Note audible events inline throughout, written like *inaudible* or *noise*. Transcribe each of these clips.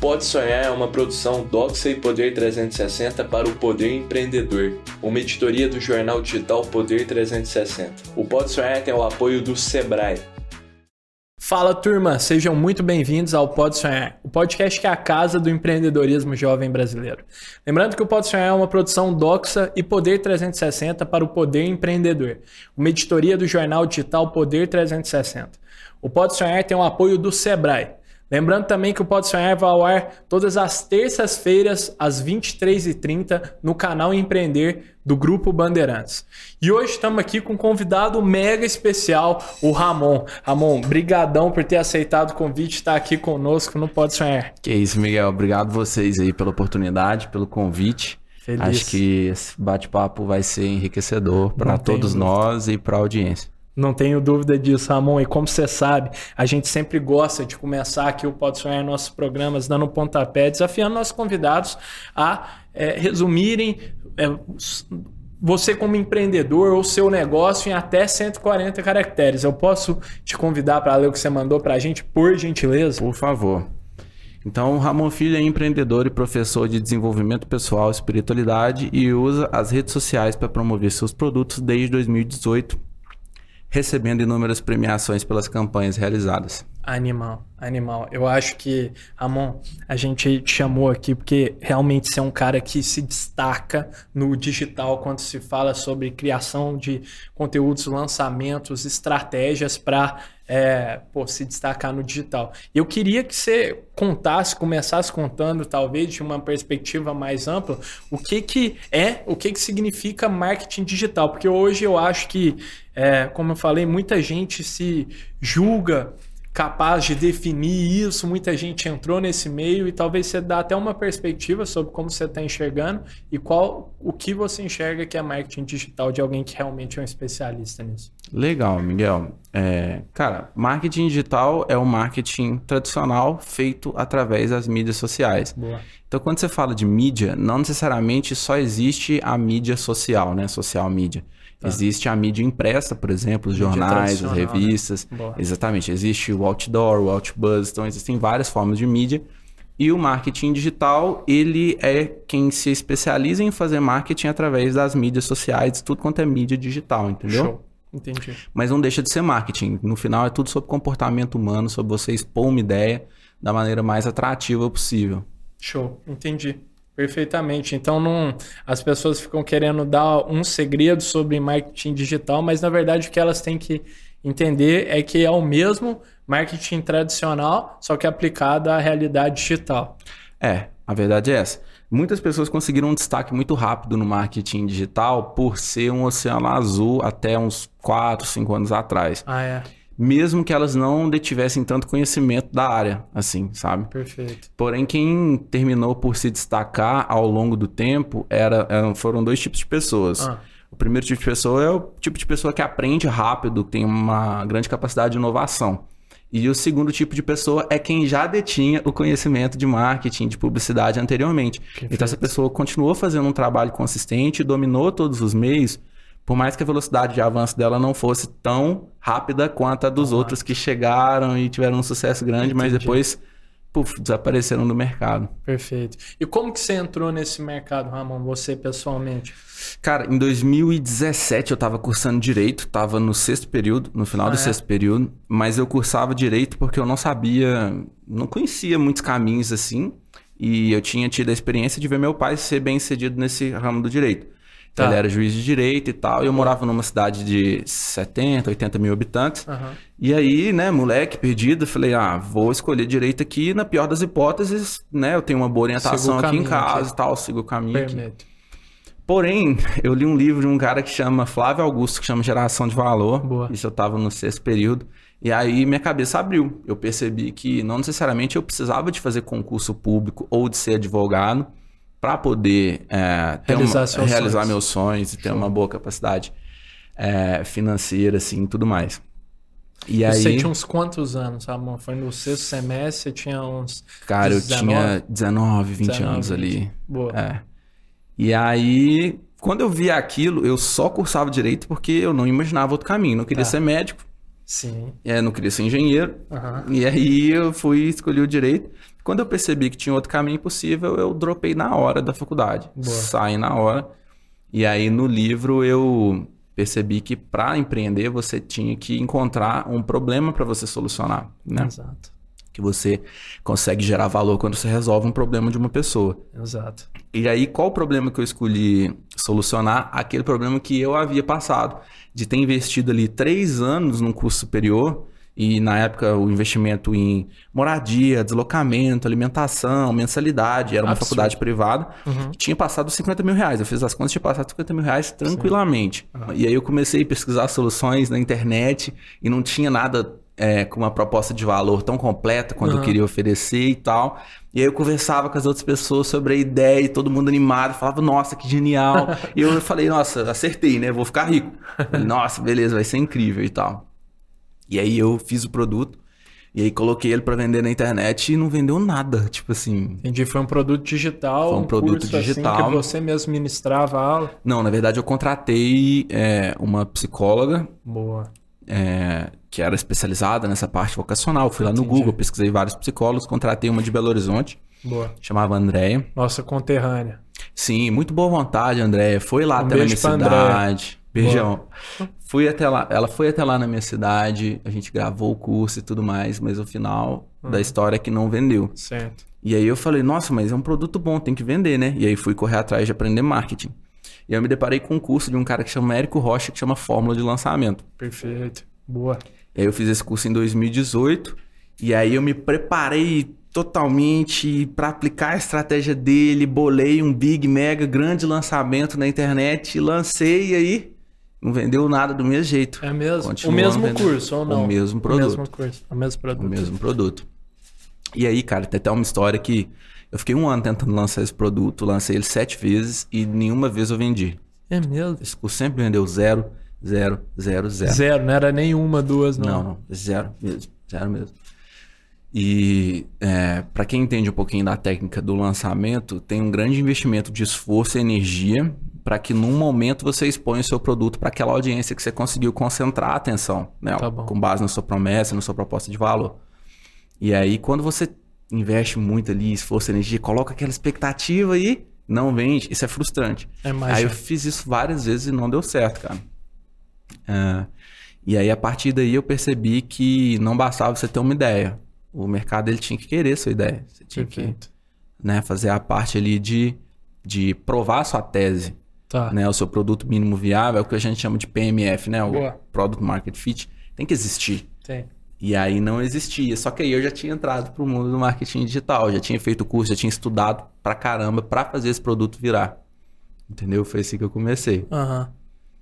Pode Sonhar é uma produção Doxa e Poder 360 para o Poder Empreendedor, uma editoria do jornal digital Poder 360. O Pode Sonhar tem o apoio do Sebrae. Fala turma, sejam muito bem-vindos ao Pode Sonhar, o podcast que é a casa do empreendedorismo jovem brasileiro. Lembrando que o Pode Sonhar é uma produção Doxa e Poder 360 para o Poder Empreendedor, uma editoria do jornal digital Poder 360. O Pode Sonhar tem o apoio do Sebrae. Lembrando também que o Pode Sonhar vai ao ar todas as terças-feiras, às 23h30, no canal Empreender do Grupo Bandeirantes. E hoje estamos aqui com um convidado mega especial, o Ramon. Ramon, brigadão por ter aceitado o convite, estar aqui conosco no Pode Sonhar. Que isso, Miguel. Obrigado vocês aí pela oportunidade, pelo convite. Feliz. Acho que esse bate-papo vai ser enriquecedor para todos nós e para a audiência. Não tenho dúvida disso, Ramon. E como você sabe, a gente sempre gosta de começar aqui o Pode Sonhar nossos programas dando pontapé, desafiando nossos convidados a é, resumirem é, você como empreendedor ou seu negócio em até 140 caracteres. Eu posso te convidar para ler o que você mandou para a gente, por gentileza? Por favor. Então, Ramon Filho é empreendedor e professor de desenvolvimento pessoal e espiritualidade e usa as redes sociais para promover seus produtos desde 2018 recebendo inúmeras premiações pelas campanhas realizadas. Animal, animal. Eu acho que, Ramon, a gente te chamou aqui porque realmente você é um cara que se destaca no digital quando se fala sobre criação de conteúdos, lançamentos, estratégias para é, se destacar no digital. Eu queria que você contasse, começasse contando, talvez de uma perspectiva mais ampla, o que, que é, o que, que significa marketing digital. Porque hoje eu acho que, é, como eu falei, muita gente se julga capaz de definir isso, muita gente entrou nesse meio e talvez você dá até uma perspectiva sobre como você está enxergando e qual o que você enxerga que é marketing digital de alguém que realmente é um especialista nisso. Legal, Miguel. É, cara, marketing digital é o marketing tradicional feito através das mídias sociais. Boa. Então, quando você fala de mídia, não necessariamente só existe a mídia social, né? Social mídia. Tá. Existe a mídia impressa, por exemplo, os mídia jornais, as né? revistas. Né? Exatamente. Existe o outdoor, o outbuzz. Então, existem várias formas de mídia. E o marketing digital, ele é quem se especializa em fazer marketing através das mídias sociais, tudo quanto é mídia digital, entendeu? Show. Entendi. Mas não deixa de ser marketing. No final é tudo sobre comportamento humano, sobre você expor uma ideia da maneira mais atrativa possível. Show, entendi. Perfeitamente. Então, não, as pessoas ficam querendo dar um segredo sobre marketing digital, mas na verdade o que elas têm que entender é que é o mesmo marketing tradicional, só que aplicado à realidade digital. É, a verdade é essa. Muitas pessoas conseguiram um destaque muito rápido no marketing digital por ser um oceano azul até uns 4, 5 anos atrás. Ah, é mesmo que elas não detivessem tanto conhecimento da área, assim, sabe? Perfeito. Porém, quem terminou por se destacar ao longo do tempo era, eram, foram dois tipos de pessoas. Ah. O primeiro tipo de pessoa é o tipo de pessoa que aprende rápido, tem uma grande capacidade de inovação. E o segundo tipo de pessoa é quem já detinha o conhecimento de marketing, de publicidade anteriormente. Perfeito. Então, essa pessoa continuou fazendo um trabalho consistente, dominou todos os meios, por mais que a velocidade de avanço dela não fosse tão rápida quanto a dos outros que chegaram e tiveram um sucesso grande, Entendi. mas depois puf, desapareceram do mercado. Perfeito. E como que você entrou nesse mercado, Ramon, você pessoalmente? Cara, em 2017 eu estava cursando direito, estava no sexto período, no final ah, do é? sexto período, mas eu cursava direito porque eu não sabia, não conhecia muitos caminhos assim, e eu tinha tido a experiência de ver meu pai ser bem sucedido nesse ramo do direito. Tá. Ele era juiz de direito e tal. E eu morava numa cidade de 70, 80 mil habitantes. Uhum. E aí, né, moleque, perdido, falei, ah, vou escolher direito aqui. Na pior das hipóteses, né, eu tenho uma boa orientação aqui em casa aqui. e tal, sigo o caminho. Porém, *laughs* eu li um livro de um cara que chama Flávio Augusto, que chama Geração de Valor. Boa. Isso eu tava no sexto período. E aí minha cabeça abriu. Eu percebi que não necessariamente eu precisava de fazer concurso público ou de ser advogado para poder é, realizar, uma, realizar sonhos. meus sonhos e ter uma boa capacidade é, financeira, assim, tudo mais. E, aí... Você tinha uns quantos anos, Ramon? Foi no sexto semestre, você tinha uns... Cara, 19? eu tinha 19, 20 19, anos 20. ali. Boa. É. E aí, quando eu via aquilo, eu só cursava direito porque eu não imaginava outro caminho. Não queria tá. ser médico. Sim. É, não queria ser engenheiro. Uhum. E aí eu fui escolher o direito Quando eu percebi que tinha outro caminho possível, eu dropei na hora da faculdade. Boa. Saí na hora. E aí no livro eu percebi que para empreender você tinha que encontrar um problema para você solucionar, né? Exato. Que você consegue gerar valor quando você resolve um problema de uma pessoa. Exato. E aí, qual o problema que eu escolhi solucionar? Aquele problema que eu havia passado, de ter investido ali três anos num curso superior, e na época o investimento em moradia, deslocamento, alimentação, mensalidade, era uma Absurdo. faculdade privada, Uhum. tinha passado 50 mil reais. Eu fiz as contas, tinha passado 50 mil reais tranquilamente. E aí eu comecei a pesquisar soluções na internet e não tinha nada é, com uma proposta de valor tão completa quanto eu Aham. queria oferecer e tal. E aí eu conversava com as outras pessoas sobre a ideia e todo mundo animado, falava, nossa, que genial. *laughs* e eu falei, nossa, acertei, né? Vou ficar rico. *laughs* Falei, nossa, beleza, vai ser incrível e tal. E aí eu fiz o produto e aí coloquei ele para vender na internet e não vendeu nada, tipo assim. Entendi. Foi um produto digital. Foi um produto curso, assim, digital. que você mesmo ministrava a aula. Não, na verdade eu contratei é, uma psicóloga Boa. é, que era especializada nessa parte vocacional. Fui lá no Entendi. Google, pesquisei vários psicólogos, contratei uma de Belo Horizonte, Boa. chamava Andréia. Nossa conterrânea. Sim, muito boa vontade, Andréia. Foi lá Um até na minha cidade. Beijão. Fui até lá, ela foi até lá na minha cidade, a gente gravou o curso e tudo mais, mas o final Uhum. da história é que não vendeu. Certo. E aí eu falei, nossa, mas é um produto bom, tem que vender, né? E aí fui correr atrás de aprender marketing. E aí eu me deparei com um curso de um cara que chama Érico Rocha, que chama Fórmula de Lançamento. Perfeito. Boa. E aí eu fiz esse curso em 2018, e aí eu me preparei totalmente para aplicar a estratégia dele, bolei um big, mega, grande lançamento na internet, lancei e aí não vendeu nada do mesmo jeito. É mesmo? O mesmo vendendo. curso ou não? O mesmo produto. O mesmo curso. O mesmo produto. O mesmo produto. E aí, cara, tem até uma história que eu fiquei um ano tentando lançar esse produto, lancei ele sete vezes e nenhuma vez eu vendi. É mesmo? Esse curso sempre vendeu zero, zero, zero, zero. Zero, não era nenhuma, duas, não. Não, não, zero mesmo, zero mesmo. E é, para quem entende um pouquinho da técnica do lançamento, tem um grande investimento de esforço e energia para que num momento você exponha o seu produto para aquela audiência que você conseguiu concentrar a atenção, né? Tá. Com base na sua promessa, na sua proposta de valor. E aí, quando você investe muito ali, esforço, energia, coloca aquela expectativa e não vende, isso é frustrante. É Aí mais. eu fiz isso várias vezes e não deu certo, cara. É, e aí, a partir daí, eu percebi que não bastava você ter uma ideia. O mercado ele tinha que querer sua ideia. Você tinha que Perfeito. né, fazer a parte ali de, de provar a sua tese, Tá. né? O seu produto mínimo viável, é o que a gente chama de PMF, né? O Boa. Product Market Fit. Tem que existir. Tem. E aí não existia. Só que aí eu já tinha entrado pro mundo do marketing digital, já tinha feito curso, já tinha estudado pra caramba pra fazer esse produto virar. Entendeu? Foi assim que eu comecei. Aham.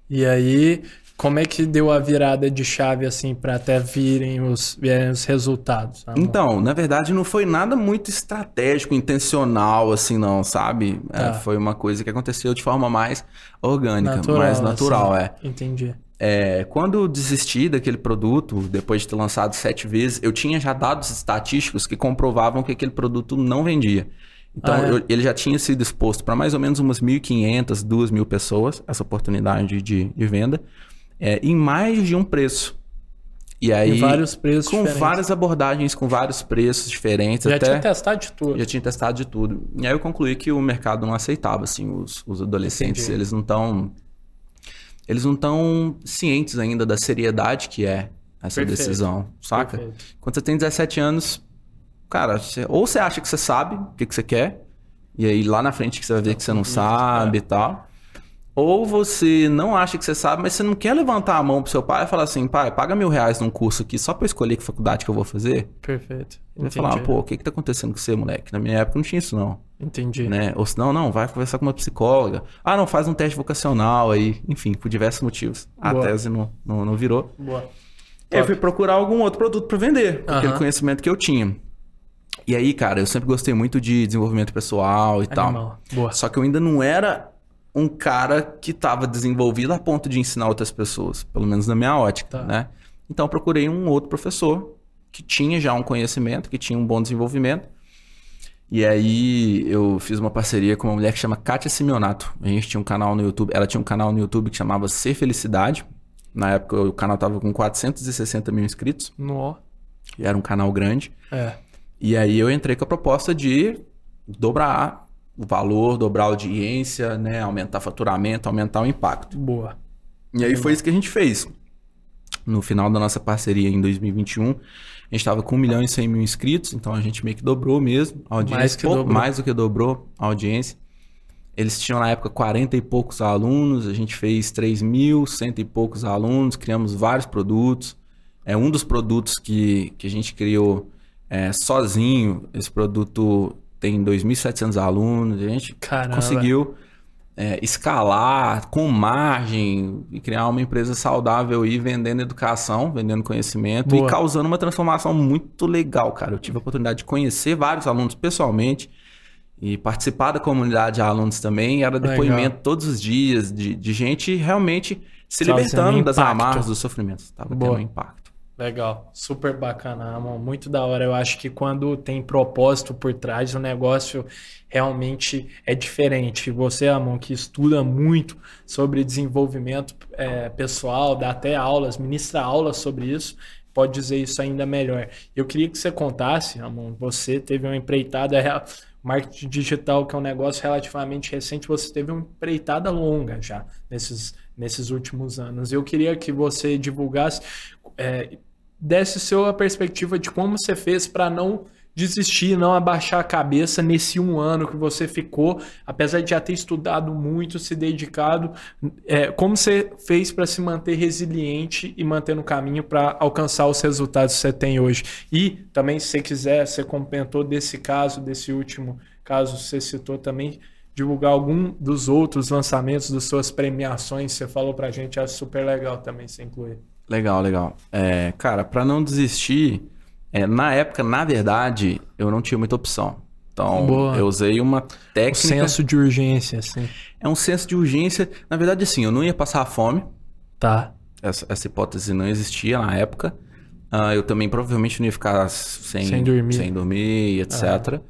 E aí, como é que deu a virada de chave assim pra até virem os, virem os resultados? Amor? Então, na verdade, não foi nada muito estratégico, intencional, assim, não, sabe? É, Tá. foi uma coisa que aconteceu de forma mais orgânica, Natural, mais natural, assim. é. Entendi. É, Quando eu desisti daquele produto, depois de ter lançado sete vezes, eu tinha já dados estatísticos que comprovavam que aquele produto não vendia. Então, Ah, é? eu- ele já tinha sido exposto para mais ou menos umas 1.500, 2.000 pessoas, essa oportunidade de, de venda, é, em mais de um preço. E aí, Em vários preços com diferentes. várias abordagens, com vários preços diferentes, Já até tinha testado de tudo. já tinha testado de tudo. E aí eu concluí que o mercado não aceitava, assim, os, os adolescentes, Entendi. eles não estão eles não estão cientes ainda da seriedade que é essa Perfeito. decisão, saca? Perfeito. Quando você tem 17 anos, cara, você- ou você acha que você sabe o que, que você quer, e aí lá na frente que você vai ver que você não sabe e tal. Ou você não acha que você sabe, mas você não quer levantar a mão pro seu pai e falar assim, pai, paga mil reais num curso aqui só pra eu escolher que faculdade que eu vou fazer. Perfeito. Vai Entendi. falar, pô, o que que tá acontecendo com você, moleque? Na minha época não tinha isso, não. Entendi. Né? Ou se não, não, vai conversar com uma psicóloga. Ah, não, faz um teste vocacional aí. Enfim, por diversos motivos. A Boa. tese não, não, não virou. Boa. Eu fui procurar algum outro produto pra vender, com aquele Aham. conhecimento que eu tinha. E aí, cara, eu sempre gostei muito de desenvolvimento pessoal e tal. Animal. Boa. Só que eu ainda não era um cara que estava desenvolvido a ponto de ensinar outras pessoas, pelo menos na minha ótica, Tá. né? Então eu procurei um outro professor que tinha já um conhecimento, que tinha um bom desenvolvimento. E aí eu fiz uma parceria com uma mulher que chama Kátia Simeonato. A gente tinha um canal no YouTube, ela tinha um canal no YouTube que chamava Ser Felicidade. Na época o canal tava com 460 mil inscritos, Nó. e era um canal grande. É. E aí eu entrei com a proposta de dobrar o valor, dobrar a audiência, né? Aumentar faturamento, aumentar o impacto. Boa. E aí foi isso que a gente fez. No final da nossa parceria em 2021, a gente estava com 1 milhão e 100 mil inscritos, então a gente meio que dobrou mesmo a audiência. Mais que Pô, dobrou. mais do que dobrou a audiência. Eles tinham na época 40 e poucos alunos, a gente fez 3 mil, cento e poucos alunos, criamos vários produtos. É um dos produtos que, que a gente criou é, sozinho. Esse produto tem 2.700 alunos. A gente Caramba. conseguiu é, escalar com margem e criar uma empresa saudável e vendendo educação, vendendo conhecimento Boa. e causando uma transformação muito legal, cara. Eu tive a oportunidade de conhecer vários alunos pessoalmente e participar da comunidade de alunos também. Era Legal. depoimento todos os dias de, de gente realmente se libertando das amarras dos sofrimentos. Tava Boa. tendo um impacto. Legal, super bacana, Ramon. Muito da hora. Eu acho que quando tem propósito por trás, o negócio realmente é diferente. Você, Ramon, que estuda muito sobre desenvolvimento é, pessoal, dá até aulas, ministra aulas sobre isso, pode dizer isso ainda melhor. Eu queria que você contasse, Ramon, você teve uma empreitada real. Marketing digital, que é um negócio relativamente recente, você teve uma empreitada longa já nesses, nesses últimos anos. Eu queria que você divulgasse, é, desse sua perspectiva de como você fez para não desistir, não abaixar a cabeça nesse um ano que você ficou, apesar de já ter estudado muito, se dedicado, é, como você fez para se manter resiliente e manter no caminho para alcançar os resultados que você tem hoje. E também, se você quiser, você comentou desse caso, desse último caso, você citou também divulgar algum dos outros lançamentos das suas premiações, você falou pra gente, acho super legal também você incluir. Legal, legal. É, cara, para não desistir, é, na época, na verdade, eu não tinha muita opção. Então, Boa. eu usei uma técnica. senso de urgência, assim. É um senso de urgência. Na verdade, assim, eu não ia passar fome. Tá. Essa, essa hipótese não existia na época. Ah, eu também provavelmente não ia ficar sem, Sem dormir. sem dormir, etc.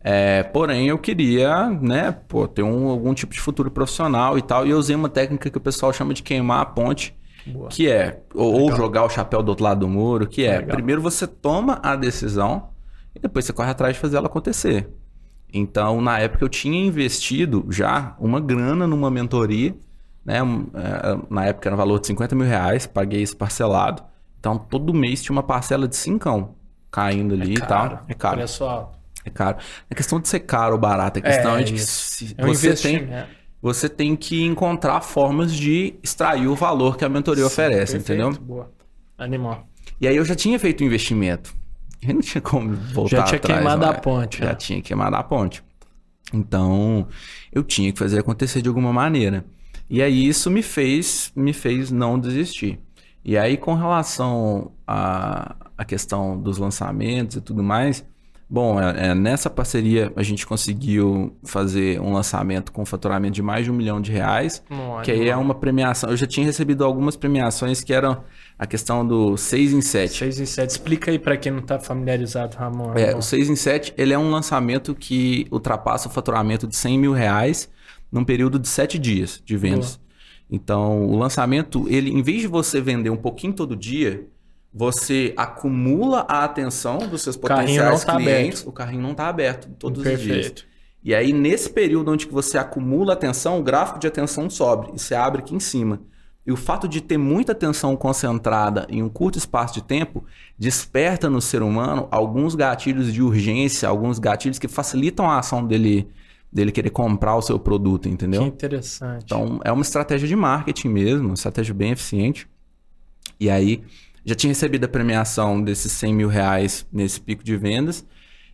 É, porém, eu queria, né, pô, ter um, algum tipo de futuro profissional e tal. E eu usei uma técnica que o pessoal chama de queimar a ponte, Boa. que é, ou, ou jogar o chapéu do outro lado do muro, que é, Legal. primeiro você toma a decisão e depois você corre atrás de fazer ela acontecer. Então, na época, eu tinha investido já uma grana numa mentoria, né? é, na época era um valor de 50 mil reais, paguei isso parcelado. Então, todo mês tinha uma parcela de cincão caindo ali e tal. É caro. Preço alto. É caro. A questão de ser caro ou barato, a questão é, de que isso. se É um você tem. Você tem que encontrar formas de extrair o valor que a mentoria oferece, Perfeito, entendeu? Boa. Animal. E aí eu já tinha feito o investimento. Eu *laughs* não tinha como voltar Já tinha atrás, queimado a né? ponte, Já né? tinha queimado a ponte. Então, eu tinha que fazer acontecer de alguma maneira. E aí isso me fez, me fez não desistir. E aí com relação à, à questão dos lançamentos e tudo mais, bom, é, é, nessa parceria a gente conseguiu fazer um lançamento com faturamento de mais de um milhão de reais. Que aí é uma premiação. Eu já tinha recebido algumas premiações que eram a questão do 6 em 7. 6 e 7. Explica aí pra quem não tá familiarizado, Ramon. É, Ramon. o 6 em 7 ele é um lançamento que ultrapassa o faturamento de 100 mil reais num período de 7 dias de vendas. Então, o lançamento, ele, em vez de você vender um pouquinho todo dia, você acumula a atenção dos seus potenciais tá clientes. O carrinho não está aberto todos os dias. Perfeito. E aí, nesse período onde que você acumula atenção, o gráfico de atenção sobe e você abre aqui em cima. E o fato de ter muita atenção concentrada em um curto espaço de tempo desperta no ser humano alguns gatilhos de urgência, alguns gatilhos que facilitam a ação dele, dele querer comprar o seu produto, entendeu? Que interessante. Então, é uma estratégia de marketing mesmo, uma estratégia bem eficiente. E aí, já tinha recebido a premiação desses 100 mil reais nesse pico de vendas,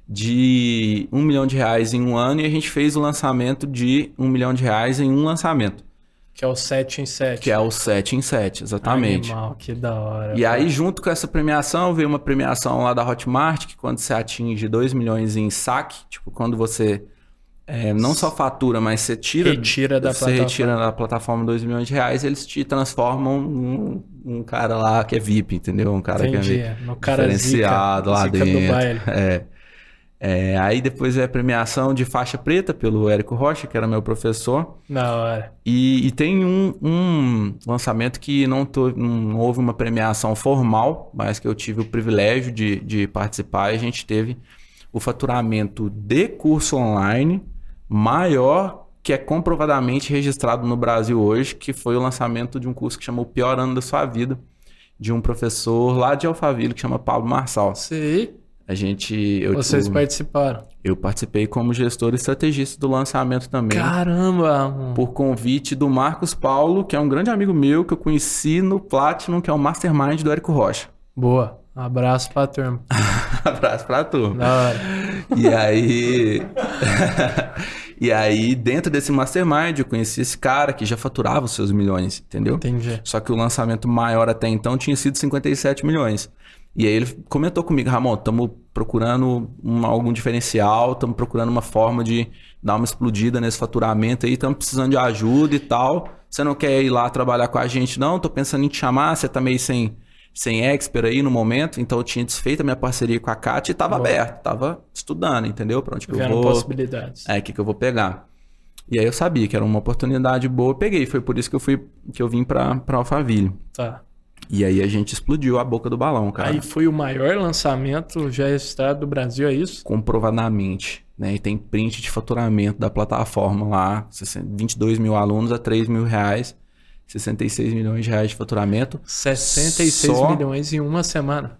de um milhão de reais em um ano, e a gente fez o lançamento de um milhão de reais em um lançamento, Que é o 7 em 7. que é o 7 em 7, exatamente. Animal, que da hora. E aí, junto com essa premiação, veio uma premiação lá da Hotmart, que quando você atinge 2 milhões em saque, tipo, quando você é, não só fatura, mas você tira, Retira da você plataforma. retira da plataforma 2 milhões de reais, eles te transformam num um cara lá que é VIP, entendeu? Um cara Entendi. que é No cara diferenciado zica, lá zica dentro. do baile. É. É, aí depois é a premiação de faixa preta pelo Érico Rocha, que era meu professor. Da hora. E, e tem um, um lançamento que não, tô- não houve uma premiação formal, mas que eu tive o privilégio de, de participar. E a gente teve o faturamento de curso online maior que é comprovadamente registrado no Brasil hoje, que foi o lançamento de um curso que chama O Pior Ano da Sua Vida, de um professor lá de Alphaville que chama Pablo Marçal. Sei. A gente. Eu, Vocês participaram. Eu participei como gestor e estrategista do lançamento também. Caramba! Por convite do Marcos Paulo, que é um grande amigo meu, que eu conheci no Platinum, que é o Mastermind do Érico Rocha. Boa. Abraço pra turma. *laughs* Abraço pra turma. Da hora. E aí. *laughs* e aí, dentro desse mastermind, eu conheci esse cara que já faturava os seus milhões, entendeu? Entendi. Só que o lançamento maior até então tinha sido 57 milhões. E aí ele comentou comigo, Ramon, estamos procurando um, algum diferencial, estamos procurando uma forma de dar uma explodida nesse faturamento aí, estamos precisando de ajuda e tal. Você não quer ir lá trabalhar com a gente, não? Tô pensando em te chamar, você tá meio sem sem expert aí no momento, então eu tinha desfeito a minha parceria com a Kat e estava aberto, estava estudando, entendeu? Para onde que Vendo eu vou. possibilidades. É, o que, que eu vou pegar. E aí eu sabia que era uma oportunidade boa, eu peguei. Foi por isso que eu fui que eu vim para Alphaville. Tá. E aí a gente explodiu a boca do balão, cara. Aí foi o maior lançamento já registrado do Brasil, é isso? Comprovadamente. Né? E tem print de faturamento da plataforma lá. 22 mil alunos a 3 mil reais. 66 milhões de reais de faturamento. 66 Só- milhões em uma semana.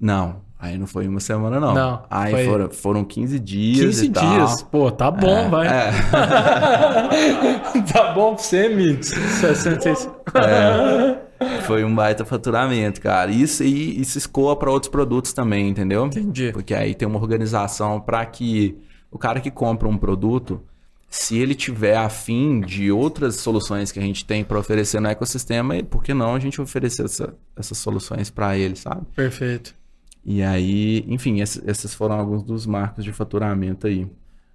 Não, aí não foi uma semana, não. Não, aí foi- foram, foram 15 dias. 15 e tal. dias. Pô, tá bom, É, vai. é. *laughs* tá bom pra você, Mix. 66. Foi um baita faturamento, cara. Isso e isso escoa para outros produtos também, entendeu? Entendi. Porque aí tem uma organização para que o cara que compra um produto, se ele tiver afim de outras soluções que a gente tem para oferecer no ecossistema, por que não a gente oferecer essa- essas soluções para ele, sabe? Perfeito. E aí, enfim, esses, esses foram alguns dos marcos de faturamento aí.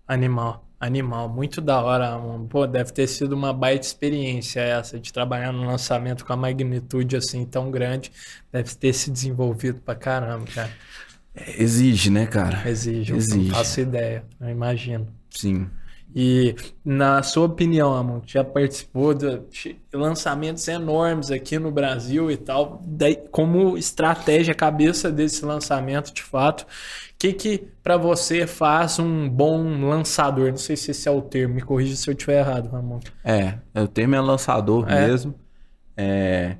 Animal. Animal. Muito da hora, mano. Pô, deve ter sido uma baita experiência essa de trabalhar no lançamento com a magnitude assim tão grande. Deve ter se desenvolvido pra caramba, cara. Exige, né, cara? Exige. Eu Exige. não faço ideia. Eu imagino. Sim. E na sua opinião, Amon, já participou de lançamentos enormes aqui no Brasil e tal, daí, como estratégia, cabeça desse lançamento, de fato, o que que para você faz um bom lançador? Não sei se esse é o termo, me corrija se eu estiver errado, Ramon. É, o termo é lançador É. mesmo. É,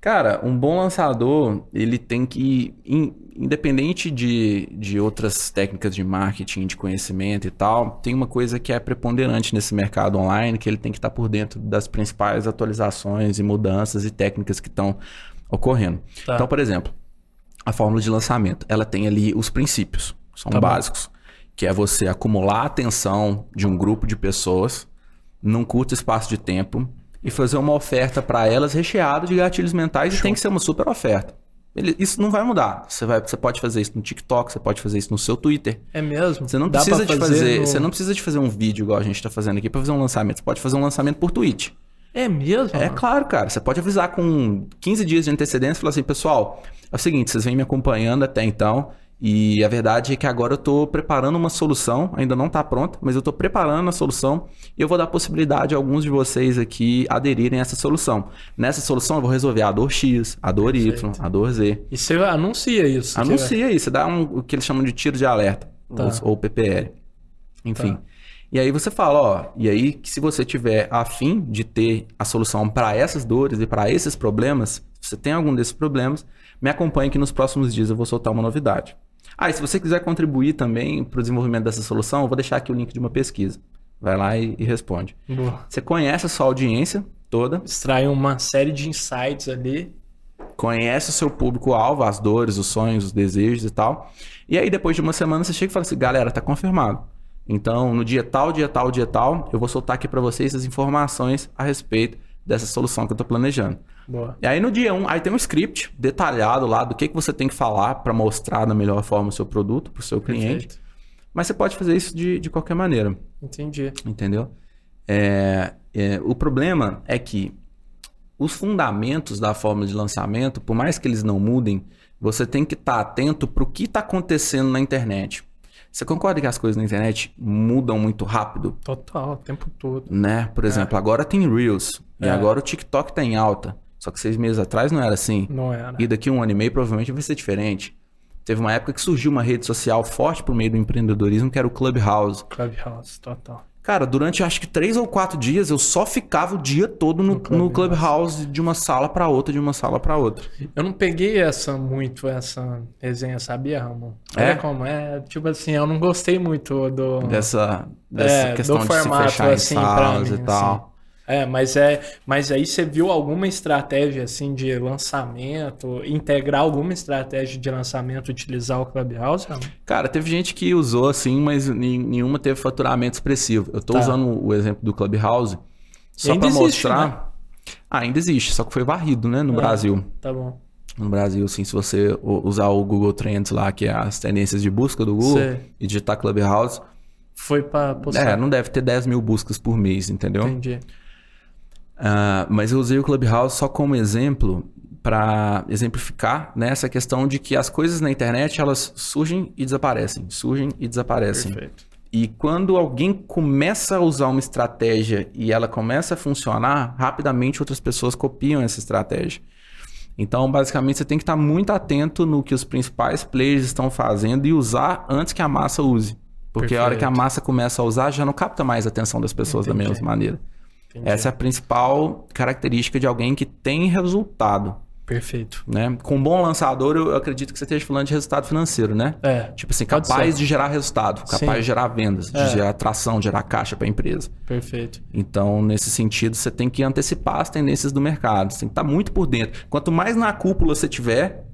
cara, um bom lançador, ele tem que, in- independente de, de outras técnicas de marketing, de conhecimento e tal, tem uma coisa que é preponderante nesse mercado online, que ele tem que estar por dentro das principais atualizações e mudanças e técnicas que estão ocorrendo. Tá. Então, por exemplo, a fórmula de lançamento, ela tem ali os princípios, são Tá bom. básicos, que é você acumular a atenção de um grupo de pessoas num curto espaço de tempo e fazer uma oferta para elas recheada de gatilhos mentais e tem que ser uma super oferta. Ele- isso não vai mudar. Você, vai, você pode fazer isso no TikTok, você pode fazer isso no seu Twitter. É mesmo? Você não Dá precisa de fazer, no- você não precisa de fazer um vídeo igual a gente está fazendo aqui para fazer um lançamento. Você pode fazer um lançamento por tweet. É mesmo? É claro, cara. Você pode avisar com 15 dias de antecedência e falar assim, pessoal, é o seguinte, vocês vêm me acompanhando até então. E a verdade é que agora eu tô preparando uma solução, ainda não tá pronta, mas eu tô preparando a solução e eu vou dar possibilidade a alguns de vocês aqui aderirem a essa solução. Nessa solução eu vou resolver a dor X, a dor Y, Perfeito. a dor Z. E você anuncia isso? Anuncia aí, você dá um, o que eles chamam de tiro de alerta, Tá. ou, ou PPL. Enfim. Tá. E aí você fala, ó, e aí que se você tiver afim de ter a solução para essas dores e para esses problemas, se você tem algum desses problemas, me acompanhe que nos próximos dias eu vou soltar uma novidade. Ah, e se você quiser contribuir também para o desenvolvimento dessa solução, eu vou deixar aqui o link de uma pesquisa. Vai lá e, e responde. Boa. Você conhece a sua audiência toda, Extrai uma série de insights ali. conhece o seu público-alvo, as dores, os sonhos, os desejos e tal. E aí, depois de uma semana, você chega e fala assim: galera, tá confirmado. Então, no dia tal, dia tal, dia tal, eu vou soltar aqui para vocês as informações a respeito dessa solução que eu tô planejando. Boa. E aí, no dia 1, um, aí tem um script detalhado lá do que, que você tem que falar para mostrar da melhor forma o seu produto para o seu cliente. Perfeito. Mas você pode fazer isso de, de qualquer maneira. Entendi. Entendeu? É, é, o problema é que os fundamentos da fórmula de lançamento, por mais que eles não mudem, você tem que estar atento para o que está acontecendo na internet. Você concorda que as coisas na internet mudam muito rápido? Total, o tempo todo. Né? Por exemplo, agora tem Reels e É. agora o TikTok está em alta. Só que seis meses atrás não era assim. Não era. E daqui a um ano e meio provavelmente vai ser diferente. teve uma época que surgiu uma rede social forte por meio do empreendedorismo, que era o Clubhouse. Clubhouse, total. Cara, durante acho que três ou quatro dias eu só ficava o dia todo no, no Clubhouse, no clubhouse de uma sala para outra, de uma sala para outra. Eu não peguei essa muito, essa resenha, sabia, Ramon? É? como? É, tipo assim, eu não gostei muito do... Dessa, dessa é, questão do formato, de se fechar assim, em salas mim, e tal. Assim. É, mas é, mas aí você viu alguma estratégia assim de lançamento, integrar alguma estratégia de lançamento, utilizar o Clubhouse? Cara, teve gente que usou assim, mas nenhuma teve faturamento expressivo. Eu tô tá. usando o exemplo do Clubhouse só para mostrar. Né? Ah, ainda existe, só que foi varrido, né, no é, Brasil. Tá bom. No Brasil, sim, se você usar o Google Trends lá, que é as tendências de busca do Google, Sei. e digitar Clubhouse. Foi para É, não deve ter 10 mil buscas por mês, entendeu? Entendi. Uh, mas eu usei o Clubhouse só como exemplo para exemplificar né, essa questão de que as coisas na internet elas surgem e desaparecem, surgem e desaparecem. Perfeito. E quando alguém começa a usar uma estratégia e ela começa a funcionar, rapidamente outras pessoas copiam essa estratégia. Então, basicamente, você tem que estar muito atento no que os principais players estão fazendo e usar antes que a massa use. Porque Perfeito. a hora que a massa começa a usar, já não capta mais a atenção das pessoas Entendi. da mesma maneira. Entendi. Essa é a principal característica de alguém que tem resultado. Perfeito. Né? Com um bom lançador, eu acredito que você esteja falando de resultado financeiro, né? É. Tipo assim, capaz de gerar resultado, capaz Sim. de gerar vendas, é. de gerar atração, de gerar caixa para a empresa. Perfeito. Então, nesse sentido, você tem que antecipar as tendências do mercado. Você tem que estar muito por dentro. Quanto mais na cúpula você tiver,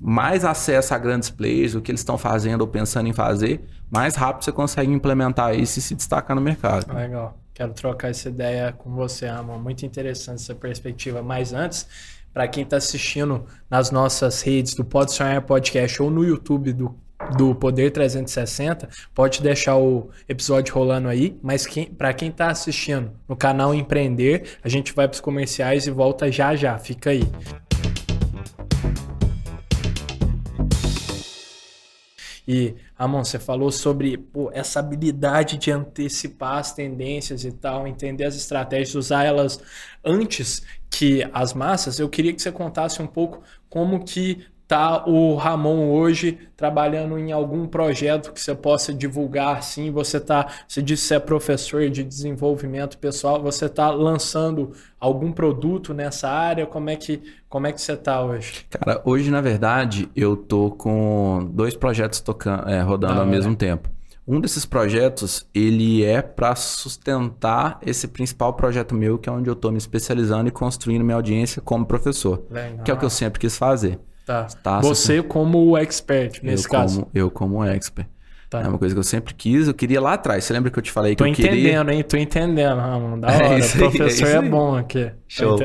mais acesso a grandes players, o que eles estão fazendo ou pensando em fazer, mais rápido você consegue implementar isso e se destacar no mercado. Legal. Quero trocar essa ideia com você, Amon. Muito interessante essa perspectiva. Mas antes, para quem está assistindo nas nossas redes do Pode Sonhar Podcast ou no YouTube do, do Poder 360, pode deixar o episódio rolando aí. Mas quem, para quem está assistindo no canal Empreender, a gente vai para os comerciais e volta já já. Fica aí. E, Amon, você falou sobre pô, essa habilidade de antecipar as tendências e tal, entender as estratégias, usar elas antes que as massas. Eu queria que você contasse um pouco como que tá o Ramon hoje trabalhando em algum projeto que você possa divulgar assim, você tá, você disse que você é professor de desenvolvimento pessoal, você está lançando algum produto nessa área? Como é que como é que você está hoje? Cara, hoje na verdade eu tô com dois projetos tocando, é, rodando ah, ao é. mesmo tempo. Um desses projetos, ele é para sustentar esse principal projeto meu, que é onde eu estou me especializando e construindo minha audiência como professor. Legal. Que é o que eu sempre quis fazer. Tá. tá Você assim, como expert nesse eu caso. Como, eu como expert. Tá. É uma coisa que eu sempre quis, eu queria lá atrás. Você lembra que eu te falei que Tô eu queria... Tô entendendo, hein? Tô entendendo, Ramon. Da *laughs* hora. É isso aí, o professor é, é bom aqui. Show.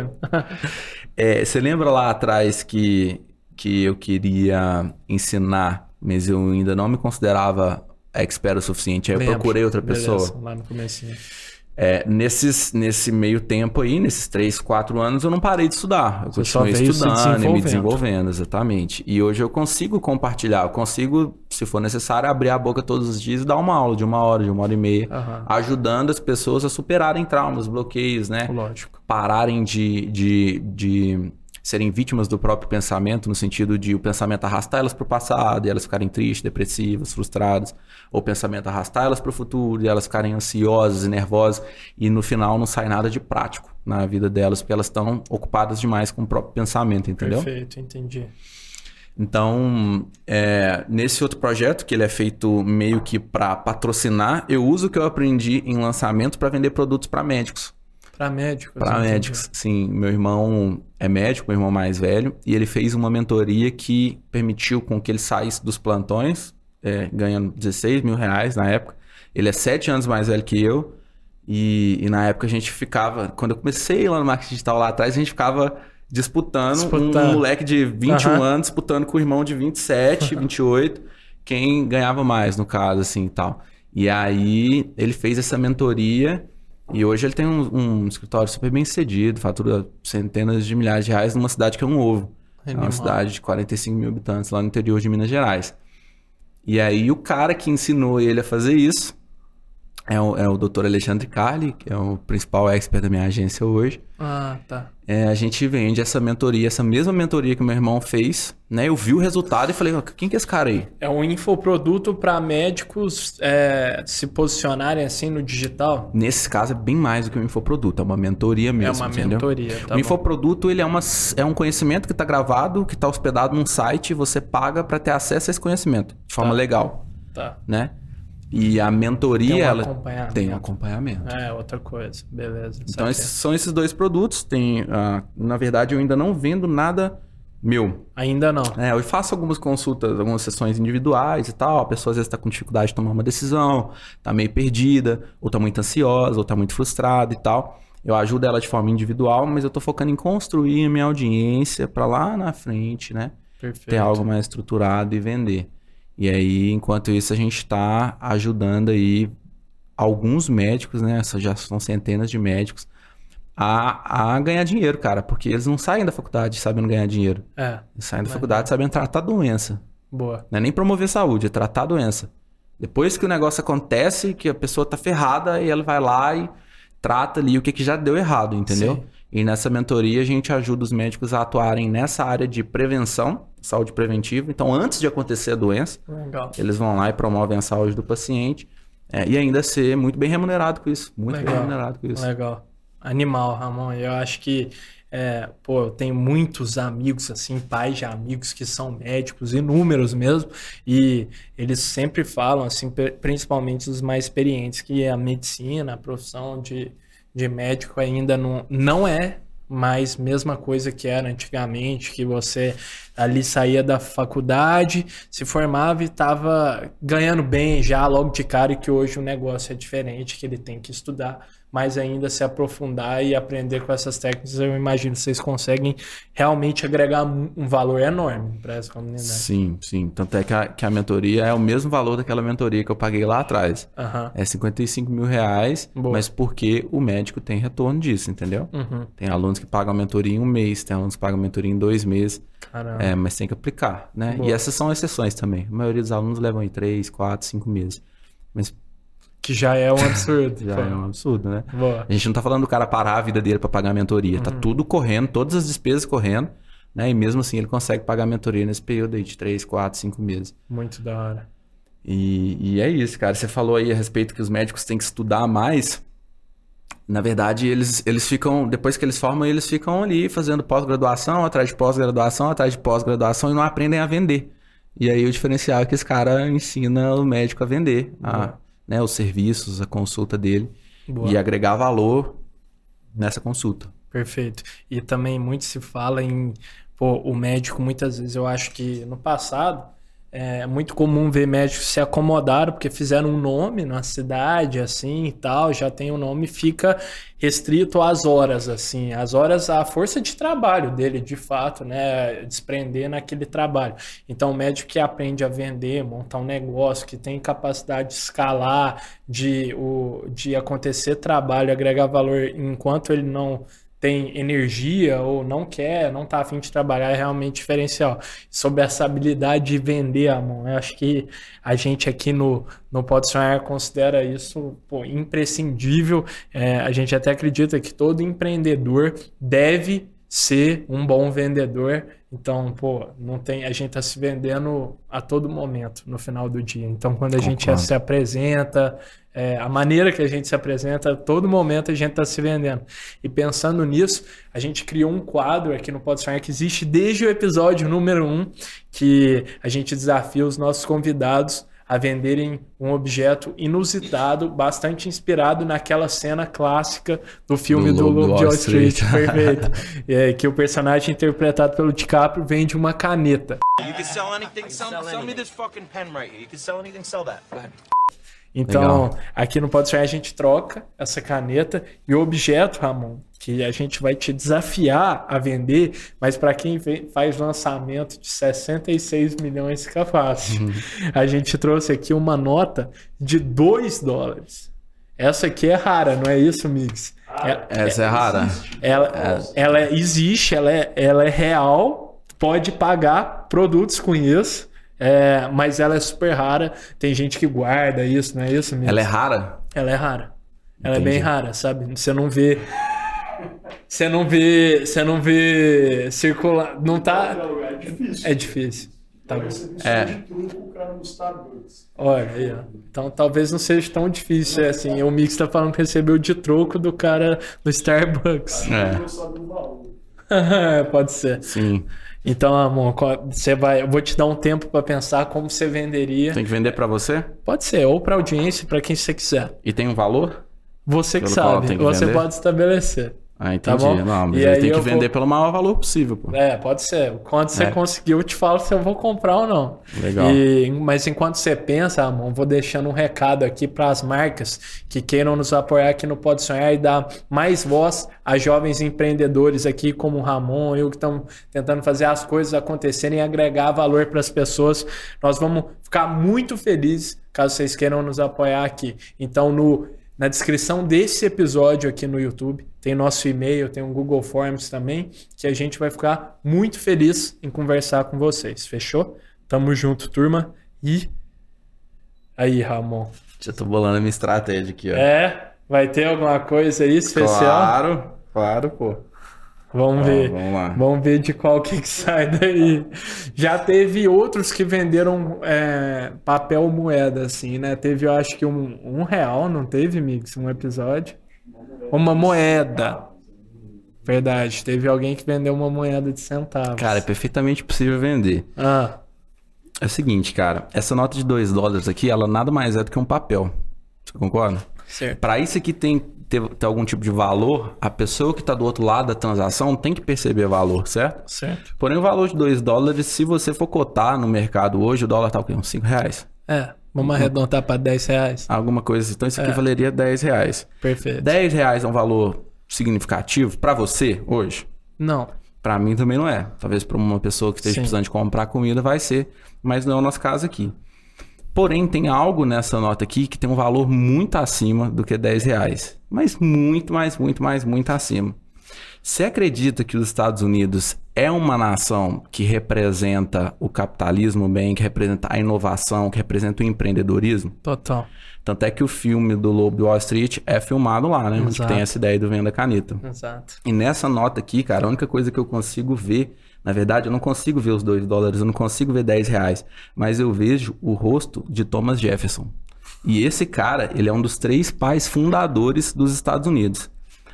*laughs* é, você lembra lá atrás que, que eu queria ensinar, mas eu ainda não me considerava expert o suficiente. Aí eu procurei outra pessoa. Beleza, lá no começo. É, nesses, nesse meio tempo aí, nesses três, quatro anos, eu não parei de estudar. Eu Você continuei estudando e me desenvolvendo, exatamente. E hoje eu consigo compartilhar, eu consigo, se for necessário, abrir a boca todos os dias e dar uma aula de uma hora, de uma hora e meia, uhum. ajudando as pessoas a superarem traumas, bloqueios, né? Lógico. Pararem de, de, de serem vítimas do próprio pensamento, no sentido de o pensamento arrastar elas para o passado e elas ficarem tristes, depressivas, frustradas, ou o pensamento arrastar elas para o futuro e elas ficarem ansiosas e nervosas e no final não sai nada de prático na vida delas, porque elas estão ocupadas demais com o próprio pensamento, entendeu? Perfeito, entendi. Então, é, nesse outro projeto, que ele é feito meio que para patrocinar, eu uso o que eu aprendi em lançamento para vender produtos para médicos. Para médicos. Para médicos, sim. Meu irmão é médico, meu irmão mais velho, e ele fez uma mentoria que permitiu com que ele saísse dos plantões, é, ganhando 16 mil reais na época. Ele é sete anos mais velho que eu, e, e, na época a gente ficava, quando eu comecei lá no marketing digital lá atrás, a gente ficava disputando, disputando. um moleque de 21 uhum. anos disputando com o irmão de 27, 28, *laughs* quem ganhava mais no caso, assim e tal. E aí ele fez essa mentoria e hoje ele tem um, um, escritório super bem sucedido, fatura centenas de milhares de reais numa cidade que é um ovo. É uma cidade de 45 mil habitantes lá no interior de Minas Gerais. E aí o cara que ensinou ele a fazer isso é o, é o Dr. Alexandre Carli, que é o principal expert da minha agência hoje. Ah, tá. É, a gente vende essa mentoria, essa mesma mentoria que o meu irmão fez, né? Eu vi o resultado e falei, quem que é esse cara aí? É um infoproduto para médicos é, se posicionarem assim no digital? Nesse caso é bem mais do que um infoproduto, é uma mentoria mesmo, É uma entendeu? mentoria, tá o bom. infoproduto ele é, uma, é um conhecimento que está gravado, que está hospedado num site, você paga para ter acesso a esse conhecimento de forma Tá. legal, Tá. né? E a mentoria Tem um ela acompanhamento. tem acompanhamento. É, outra coisa. Beleza. Então esses, são esses dois produtos. Tem, ah, na verdade, eu ainda não vendo nada meu. Ainda não. É, eu faço algumas consultas, algumas sessões individuais e tal. A pessoa às vezes está com dificuldade de tomar uma decisão, tá meio perdida, ou tá muito ansiosa, ou tá muito frustrada e tal. Eu ajudo ela de forma individual, mas eu tô focando em construir a minha audiência para lá na frente, né? Perfeito. Ter algo mais estruturado e vender. E aí, enquanto isso, a gente está ajudando aí alguns médicos, né? Essas já são centenas de médicos, a, a ganhar dinheiro, cara. Porque eles não saem da faculdade sabendo ganhar dinheiro. É, Eles saem da faculdade sabendo tratar doença. boa. Não é nem promover saúde, é tratar a doença. Depois que o negócio acontece, que a pessoa tá ferrada, e ela vai lá e trata ali o que, que já deu errado, entendeu? Sim. E nessa mentoria a gente ajuda os médicos a atuarem nessa área de prevenção, saúde preventiva. Então, antes de acontecer a doença, Legal. eles vão lá e promovem a saúde do paciente. é, e ainda ser muito bem remunerado com isso. Muito bem Legal. remunerado com isso. Legal. Animal, Ramon. Eu acho que, é, pô, eu tenho muitos amigos, assim, pais de amigos que são médicos, inúmeros mesmo, e eles sempre falam, assim, principalmente os mais experientes, que a medicina, a profissão de, de médico ainda não, não é mais mesma coisa que era antigamente, que você ali saía da faculdade, se formava e estava ganhando bem já logo de cara e que hoje o negócio é diferente, que ele tem que estudar, mas ainda se aprofundar e aprender com essas técnicas, eu imagino que vocês conseguem realmente agregar um valor enorme para essa comunidade. Sim, sim. Tanto é que a, que a mentoria é o mesmo valor daquela mentoria que eu paguei lá atrás. Aham. É 55 mil reais, Boa. mas porque o médico tem retorno disso, entendeu? Uhum. Tem alunos que pagam a mentoria em um mês, tem alunos que pagam a mentoria em dois meses, Caramba. é, mas tem que aplicar, né? Boa. E essas são exceções também. A maioria dos alunos levam em três, quatro, cinco meses. Mas Que já é um absurdo. *laughs* já pô. é um absurdo, né? Boa. A gente não tá falando do cara parar a vida dele para pagar a mentoria. Uhum. Tá tudo correndo, todas as despesas correndo, né? E mesmo assim ele consegue pagar a mentoria nesse período aí de três, quatro, cinco meses. Muito da hora. E, e é isso, cara. Você falou aí a respeito que os médicos têm que estudar mais. Na verdade, eles, eles ficam, depois que eles formam, eles ficam ali fazendo pós-graduação, atrás de pós-graduação, atrás de pós-graduação e não aprendem a vender. E aí o diferencial é que esse cara ensina o médico a vender, a, né, os serviços, a consulta dele Boa. e agregar valor nessa consulta. Perfeito. E também muito se fala em, pô, o médico, muitas vezes eu acho que no passado é muito comum ver médicos se acomodaram porque fizeram um nome na cidade, assim e tal, já tem um nome, fica restrito às horas, assim, as horas, a força de trabalho dele, de fato, né, desprender naquele trabalho. Então, o médico que aprende a vender, montar um negócio, que tem capacidade de escalar, de, o, de acontecer trabalho, agregar valor enquanto ele não tem energia ou não quer, não tá afim de trabalhar, é realmente diferencial. Sobre essa habilidade de vender, Amon, eu acho que a gente aqui no, no Pode Sonhar considera isso pô, imprescindível. É, a gente até acredita que todo empreendedor deve ser um bom vendedor. Então, pô, não tem, a gente tá se vendendo a todo momento no final do dia. Então, quando a gente Concordo. se apresenta, é, a maneira que a gente se apresenta, a todo momento a gente está se vendendo. E pensando nisso, a gente criou um quadro aqui no Pode Sonhar que existe desde o episódio número 1, que a gente desafia os nossos convidados a venderem um objeto inusitado, bastante inspirado naquela cena clássica do filme Do do, Lobo de Wall Street, Street. perfeito. *laughs* É, que o personagem interpretado pelo DiCaprio vende uma caneta. You can sell anything. Sell, sell me this fucking pen right here. You can sell anything. Sell that. Go ahead. Então, Legal. aqui no Pode Sonhar a gente troca essa caneta e o objeto, Ramon, que a gente vai te desafiar a vender, mas para quem faz lançamento de 66 milhões fica fácil. A gente trouxe aqui uma nota de 2 dólares. Essa aqui é rara, não é isso, Mix? É- Essa é rara. ela, ela existe, ela é, ela é real, pode pagar produtos com isso, é, mas ela é super rara. Tem gente que guarda isso, não é isso mesmo? Ela é rara? Ela é rara. Ela é Entendi. bem rara, sabe? Você não vê. Você não vê. Você não vê circular. Não tá. É difícil. É difícil. Tá bom. É. de truco o cara no Starbucks. Olha aí, ó. Então talvez não seja tão difícil assim. O Mix tá falando que recebeu de troco do cara do Starbucks. É. Valor. *laughs* Pode ser. Sim. Então, amor, você vai. Eu vou te dar um tempo pra pensar como você venderia. Tem que vender pra você? Pode ser, ou pra audiência, pra quem você quiser. E tem um valor? Você que Pelo sabe. que você vender? pode estabelecer. Ah, entendi. bom? Não, mas E aí tem que eu vender vou- pelo maior valor possível, pô. É, pode ser. Quando você É. conseguir, eu te falo se eu vou comprar ou não. Legal. E- mas enquanto você pensa, Amon, vou deixando um recado aqui para as marcas que queiram nos apoiar aqui no Pode Sonhar e dar mais voz a jovens empreendedores aqui, como o Ramon, eu que estão tentando fazer as coisas acontecerem e agregar valor para as pessoas. Nós vamos ficar muito felizes caso vocês queiram nos apoiar aqui. Então, no na descrição desse episódio aqui no YouTube, tem nosso e-mail, tem um Google Forms também, que a gente vai ficar muito feliz em conversar com vocês. Fechou? Tamo junto, turma. E aí, Ramon. Já tô bolando a minha estratégia aqui, ó. É? Vai ter alguma coisa aí especial? Claro, claro, pô. Vamos Ó, ver. vamos lá. Vamos ver de qual que, que sai daí. Já teve outros que venderam é, papel moeda, assim, né? Teve, eu acho que um, um real, não teve, Mix, um episódio? Uma moeda. Verdade, teve alguém que vendeu uma moeda de centavos. Cara, é perfeitamente possível vender. Ah, É o seguinte, cara. Essa nota de 2 dólares aqui, ela nada mais é do que um papel. Você concorda? certo. Para isso aqui tem ter, ter algum tipo de valor, a pessoa que está do outro lado da transação tem que perceber valor, certo? Certo. Porém, o valor de 2 dólares, se você for cotar no mercado hoje, o dólar tá o quê? Uns 5 reais? É, vamos arredondar para 10 reais. Alguma coisa. Então, isso aqui É. valeria 10 reais. Perfeito. 10 reais é um valor significativo para você hoje? Não. Para mim também não é. Talvez para uma pessoa que esteja Sim. precisando de comprar comida vai ser, mas não é o nosso caso aqui. Porém, tem algo nessa nota aqui que tem um valor muito acima do que 10 reais. Mas muito, mais, muito, mais, muito acima. Você acredita que os Estados Unidos é uma nação que representa o capitalismo bem, que representa a inovação, que representa o empreendedorismo? Total. Tanto é que o filme do Lobo de Wall Street é filmado lá, né? Onde Exato. tem essa ideia do venda caneta. Exato. E nessa nota aqui, cara, a única coisa que eu consigo ver, na verdade, eu não consigo ver os 2 dólares, eu não consigo ver 10 reais, mas eu vejo o rosto de Thomas Jefferson. E esse cara, ele é um dos três pais fundadores dos Estados Unidos.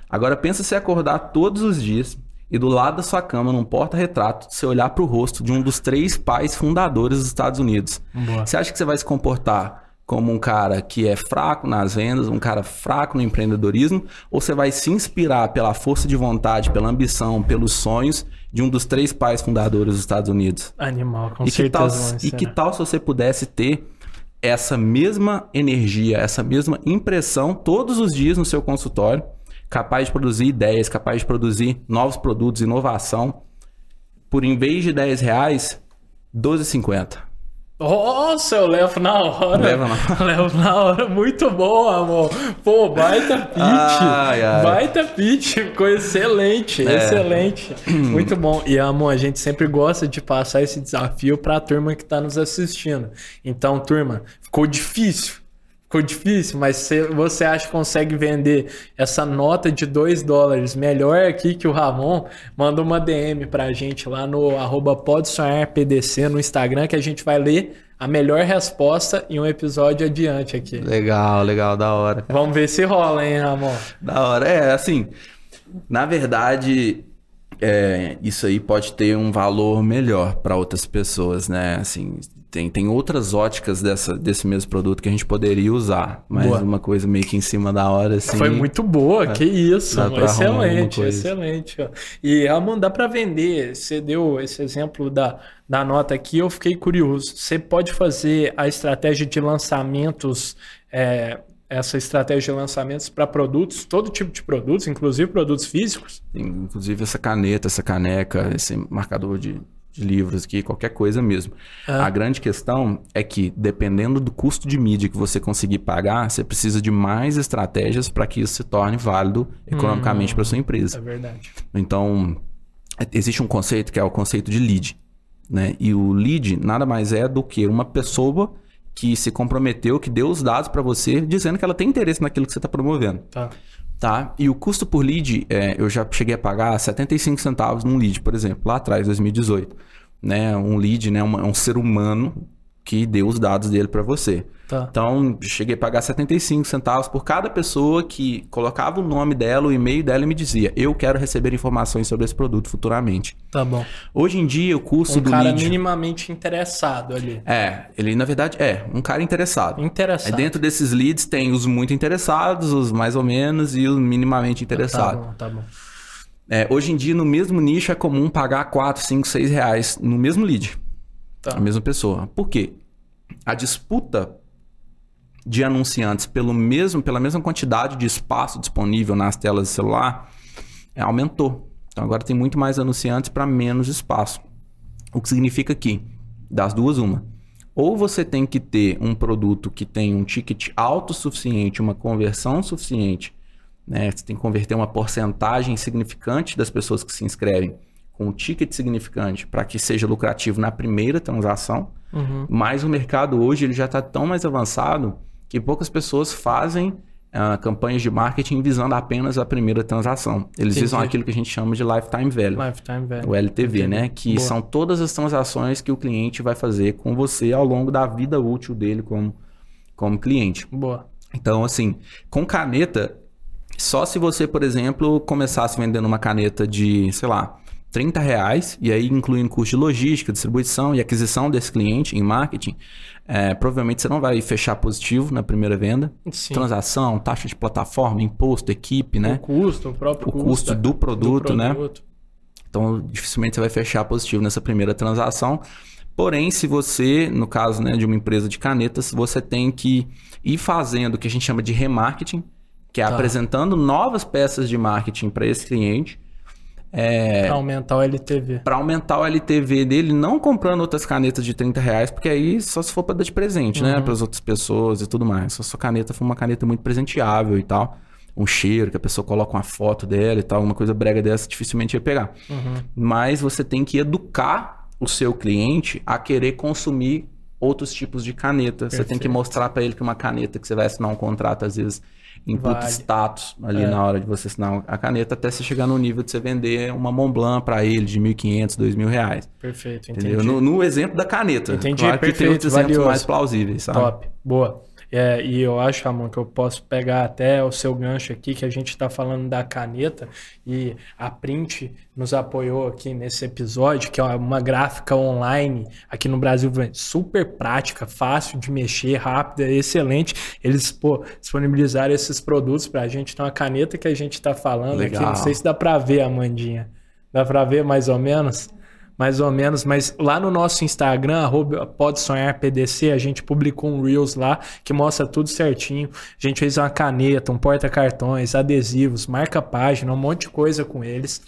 Agora pensa se acordar todos os dias e do lado da sua cama, num porta-retrato, você olhar para o rosto de um dos três pais fundadores dos Estados Unidos. Boa. Você acha que você vai se comportar como um cara que é fraco nas vendas, um cara fraco no empreendedorismo, ou você vai se inspirar pela força de vontade, pela ambição, pelos sonhos de um dos três pais fundadores dos Estados Unidos? Animal, com e que tal, certeza. e que ensinar. tal se você pudesse ter essa mesma energia, essa mesma impressão todos os dias no seu consultório, capaz de produzir ideias, capaz de produzir novos produtos, inovação, por em vez de 10 reais, 12,50. Nossa, eu levo na hora. Leva na *laughs* Levo na hora. Muito bom, amor. Pô, baita *laughs* pitch. Ai, ai. Baita pitch. Ficou excelente, É. excelente. *clears throat* Muito bom. E, amor, a gente sempre gosta de passar esse desafio pra turma que tá nos assistindo. Então, turma, ficou difícil. Ficou difícil, mas se você acha que consegue vender essa nota de 2 dólares melhor aqui que o Ramon, manda uma DM pra gente lá no arroba Pode Sonhar PDC no Instagram que a gente vai ler a melhor resposta em um episódio adiante aqui. Legal, legal, da hora. Vamos ver se rola, hein, Ramon? Da hora. É, assim, na verdade, é, isso aí pode ter um valor melhor para outras pessoas, né? Assim, tem, tem outras óticas dessa, desse mesmo produto que a gente poderia usar, mas Boa. uma coisa meio que em cima da hora, assim. Foi muito boa, que isso, excelente, excelente. E Ramon, dá para vender. Você deu esse exemplo da, da nota aqui, eu fiquei curioso. Você pode fazer a estratégia de lançamentos, é, essa estratégia de lançamentos para produtos, todo tipo de produtos, inclusive produtos físicos? Inclusive essa caneta, essa caneca, esse marcador de, de livros aqui, qualquer coisa mesmo. Ah. A grande questão é que, dependendo do custo de mídia que você conseguir pagar, você precisa de mais estratégias para que isso se torne válido economicamente para sua empresa. É verdade. Então, existe um conceito que é o conceito de lead. Né? E o lead nada mais é do que uma pessoa que se comprometeu, que deu os dados para você, dizendo que ela tem interesse naquilo que você está promovendo. Tá. Tá? E o custo por lead, é, eu já cheguei a pagar 75 centavos num lead, por exemplo, lá atrás, 2018. Né? Um lead, né? Um, um ser humano que deu os dados dele para você. Tá. Então, cheguei a pagar 75 centavos por cada pessoa que colocava o nome dela, o e-mail dela e me dizia: Eu quero receber informações sobre esse produto futuramente. Tá bom. Hoje em dia, o custo Um do cara lead. minimamente interessado ali. É, ele na verdade é um cara interessado. Interessado. Aí dentro desses leads tem os muito interessados, os mais ou menos e os minimamente Tá interessados. bom, tá bom. É, hoje em dia, no mesmo nicho, é comum pagar 4, 5, 6 reais no mesmo lead. Tá. A mesma pessoa. Por quê? A disputa de anunciantes pelo mesmo, pela mesma quantidade de espaço disponível nas telas de celular é, aumentou. Então agora tem muito mais anunciantes para menos espaço. O que significa que, das duas, uma. Ou você tem que ter um produto que tem um ticket alto suficiente, uma conversão suficiente, né? Você tem que converter uma porcentagem significante das pessoas que se inscrevem com um ticket significante para que seja lucrativo na primeira transação. Uhum. Mas o mercado hoje ele já está tão mais avançado que poucas pessoas fazem ah, campanhas de marketing visando apenas a primeira transação. Eles Entendi. visam aquilo que a gente chama de lifetime value. Lifetime value. O LTV, né? Que Boa. são todas as transações que o cliente vai fazer com você ao longo da vida útil dele como, como cliente. Boa. Então, assim, com caneta, só se você, por exemplo, começasse vendendo uma caneta de, sei lá, 30 reais, e aí incluindo custo de logística, distribuição e aquisição desse cliente em marketing, é, provavelmente você não vai fechar positivo na primeira venda. Sim. Transação, taxa de plataforma, imposto, equipe, O né? custo, o próprio O custo do produto, né? produto. Então, dificilmente você vai fechar positivo nessa primeira transação. Porém, se você, no caso né, de uma empresa de canetas, você tem que ir fazendo o que a gente chama de remarketing, que é Tá. apresentando novas peças de marketing para esse cliente, é, Pra aumentar o LTV. para aumentar o LTV dele, não comprando outras canetas de 30 reais, porque aí só se for para dar de presente, né, para as outras pessoas e tudo mais. Se a sua caneta for uma caneta muito presenteável e tal, um cheiro que a pessoa coloca uma foto dela e tal, uma coisa brega dessa, dificilmente ia pegar mas você tem que educar o seu cliente a querer consumir outros tipos de caneta. Você tem que Perfeito. mostrar para ele que uma caneta que você vai assinar um contrato, às vezes, imputa Vale. status ali É. na hora de você assinar a caneta, até você chegar no nível de você vender uma Montblanc para ele de 1.500, 2.000 reais. Perfeito, entendi. Entendeu? No, no exemplo da caneta. Entendi, claro que tem perfeito, outros exemplos valioso. mais plausíveis, sabe? Top, boa. É, e eu acho, Ramon, que eu posso pegar até o seu gancho aqui, que a gente está falando da caneta, e a Print nos apoiou aqui nesse episódio, que é uma gráfica online aqui no Brasil, super prática, fácil de mexer, rápida, excelente. Eles pô, disponibilizaram esses produtos para a gente. Então, a caneta que a gente está falando Legal. aqui, não sei se dá para ver, Amandinha. Dá para ver mais ou menos? Mais ou menos, mas lá no nosso Instagram, pode sonhar PDC, a gente publicou um Reels lá que mostra tudo certinho. A gente fez uma caneta, um porta-cartões, adesivos, marca-página, um monte de coisa com eles.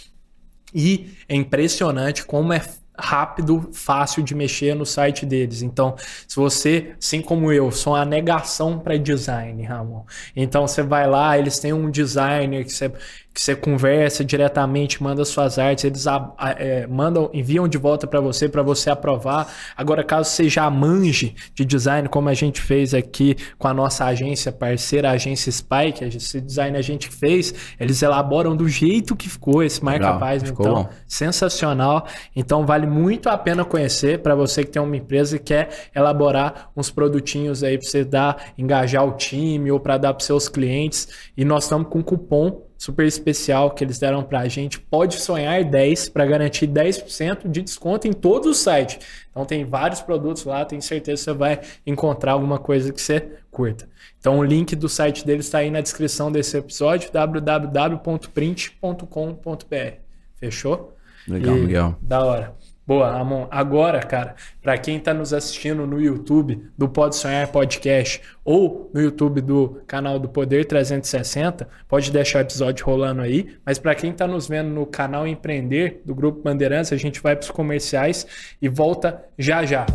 E é impressionante como é rápido, fácil de mexer no site deles. Então, se você, assim como eu, sou uma negação para design, Ramon. Então, você vai lá, eles têm um designer que você, que você conversa diretamente, manda suas artes, eles a- a- é, mandam, enviam de volta para você, para você aprovar. Agora, caso você já manje de design, como a gente fez aqui com a nossa agência parceira, a agência Spike, esse design a gente fez, eles elaboram do jeito que ficou esse marca-página. ficou Então, bom. sensacional. Então vale muito a pena conhecer para você que tem uma empresa e quer elaborar uns produtinhos aí para você dar, engajar o time ou para dar para seus clientes. E nós estamos com cupom super especial que eles deram para a gente. Pode sonhar 10 para garantir 10% de desconto em todo o site. Então tem vários produtos lá, tenho certeza que você vai encontrar alguma coisa que você curta. Então o link do site deles está aí na descrição desse episódio, www.print.com.br. Fechou? Legal, E- Miguel. Da hora. Boa, Ramon. Agora, cara, para quem tá nos assistindo no YouTube do Pode Sonhar Podcast ou no YouTube do canal do Poder 360, pode deixar o episódio rolando aí. Mas para quem tá nos vendo no canal Empreender do Grupo Bandeirantes, a gente vai para os comerciais e volta já já.